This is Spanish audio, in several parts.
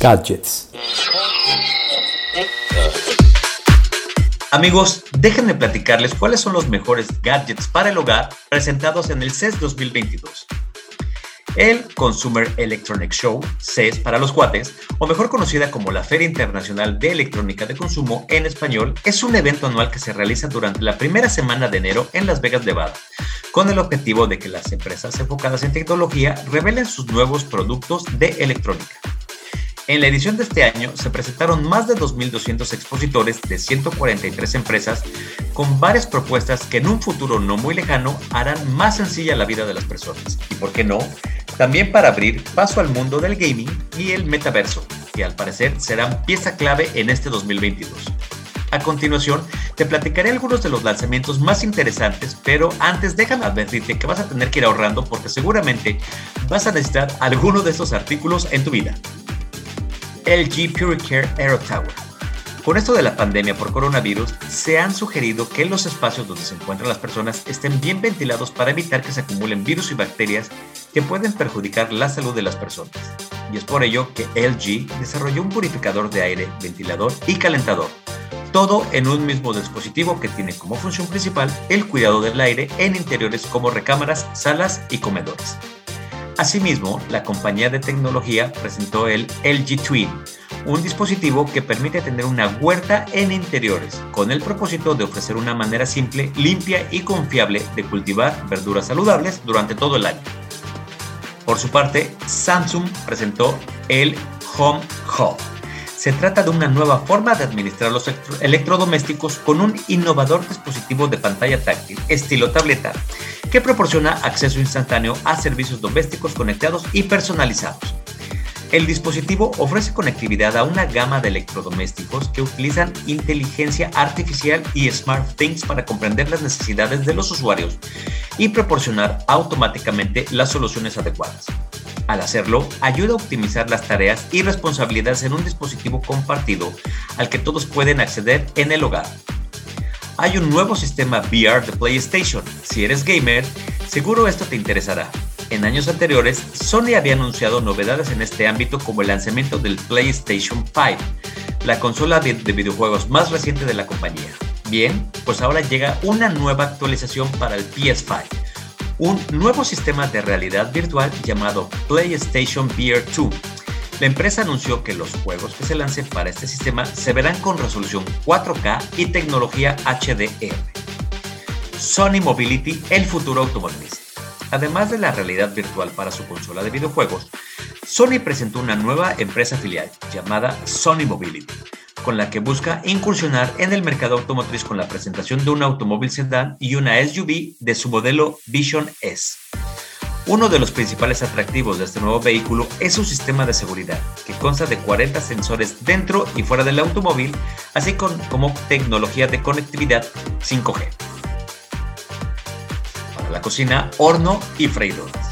Gadgets. Amigos, déjenme platicarles cuáles son los mejores gadgets para el hogar presentados en el CES 2022. El Consumer Electronic Show, CES para los cuates, o mejor conocida como la Feria Internacional de Electrónica de Consumo en español, es un evento anual que se realiza durante la primera semana de enero en Las Vegas, Nevada, con el objetivo de que las empresas enfocadas en tecnología revelen sus nuevos productos de electrónica. En la edición de este año se presentaron más de 2.200 expositores de 143 empresas con varias propuestas que en un futuro no muy lejano harán más sencilla la vida de las personas. Y por qué no, también para abrir paso al mundo del gaming y el metaverso, que al parecer serán pieza clave en este 2022. A continuación, te platicaré algunos de los lanzamientos más interesantes, pero antes déjame advertirte que vas a tener que ir ahorrando porque seguramente vas a necesitar alguno de estos artículos en tu vida. LG PureCare Aero Tower. Con esto de la pandemia por coronavirus, se han sugerido que los espacios donde se encuentran las personas estén bien ventilados para evitar que se acumulen virus y bacterias que pueden perjudicar la salud de las personas. Y es por ello que LG desarrolló un purificador de aire, ventilador y calentador, todo en un mismo dispositivo que tiene como función principal el cuidado del aire en interiores como recámaras, salas y comedores. Asimismo, la compañía de tecnología presentó el LG Twin, un dispositivo que permite tener una huerta en interiores, con el propósito de ofrecer una manera simple, limpia y confiable de cultivar verduras saludables durante todo el año. Por su parte, Samsung presentó el Home Hub. Se trata de una nueva forma de administrar los electrodomésticos con un innovador dispositivo de pantalla táctil estilo tableta que proporciona acceso instantáneo a servicios domésticos conectados y personalizados. El dispositivo ofrece conectividad a una gama de electrodomésticos que utilizan inteligencia artificial y SmartThings para comprender las necesidades de los usuarios y proporcionar automáticamente las soluciones adecuadas. Al hacerlo, ayuda a optimizar las tareas y responsabilidades en un dispositivo compartido al que todos pueden acceder en el hogar hay un nuevo sistema VR de PlayStation. Si eres gamer, seguro esto te interesará. En años anteriores, Sony había anunciado novedades en este ámbito como el lanzamiento del PlayStation 5, la consola de videojuegos más reciente de la compañía. Bien, pues ahora llega una nueva actualización para el PS5, un nuevo sistema de realidad virtual llamado PlayStation VR 2 la empresa anunció que los juegos que se lancen para este sistema se verán con resolución 4K y tecnología HDR. Sony Mobility, el futuro automotriz. Además de la realidad virtual para su consola de videojuegos, Sony presentó una nueva empresa filial llamada Sony Mobility, con la que busca incursionar en el mercado automotriz con la presentación de un automóvil sedán y una SUV de su modelo Vision S. Uno de los principales atractivos de este nuevo vehículo es su sistema de seguridad, que consta de 40 sensores dentro y fuera del automóvil, así como tecnología de conectividad 5G. Para la cocina, horno y freidoras.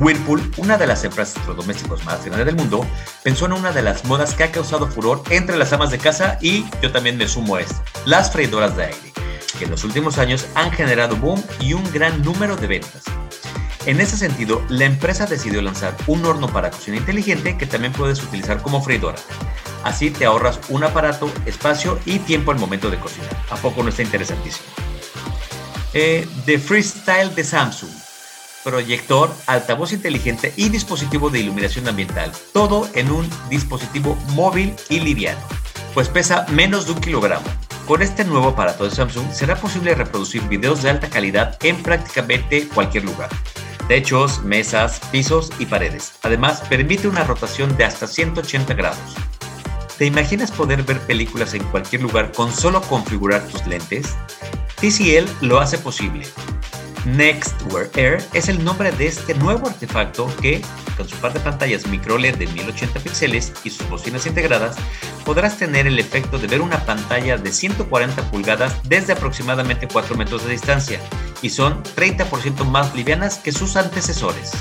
Whirlpool, una de las empresas electrodomésticos más grandes del mundo, pensó en una de las modas que ha causado furor entre las amas de casa y yo también me sumo a esto, las freidoras de aire, que en los últimos años han generado boom y un gran número de ventas. En ese sentido, la empresa decidió lanzar un horno para cocina inteligente que también puedes utilizar como freidora. Así te ahorras un aparato, espacio y tiempo al momento de cocinar. ¿A poco no está interesantísimo? Eh, The Freestyle de Samsung. Proyector, altavoz inteligente y dispositivo de iluminación ambiental. Todo en un dispositivo móvil y liviano. Pues pesa menos de un kilogramo. Con este nuevo aparato de Samsung será posible reproducir videos de alta calidad en prácticamente cualquier lugar techos, mesas, pisos y paredes. Además, permite una rotación de hasta 180 grados. ¿Te imaginas poder ver películas en cualquier lugar con solo configurar tus lentes? TCL lo hace posible. Nextwear Air es el nombre de este nuevo artefacto que, con su par de pantallas micro LED de 1080 píxeles y sus bocinas integradas, podrás tener el efecto de ver una pantalla de 140 pulgadas desde aproximadamente 4 metros de distancia y son 30% más livianas que sus antecesores.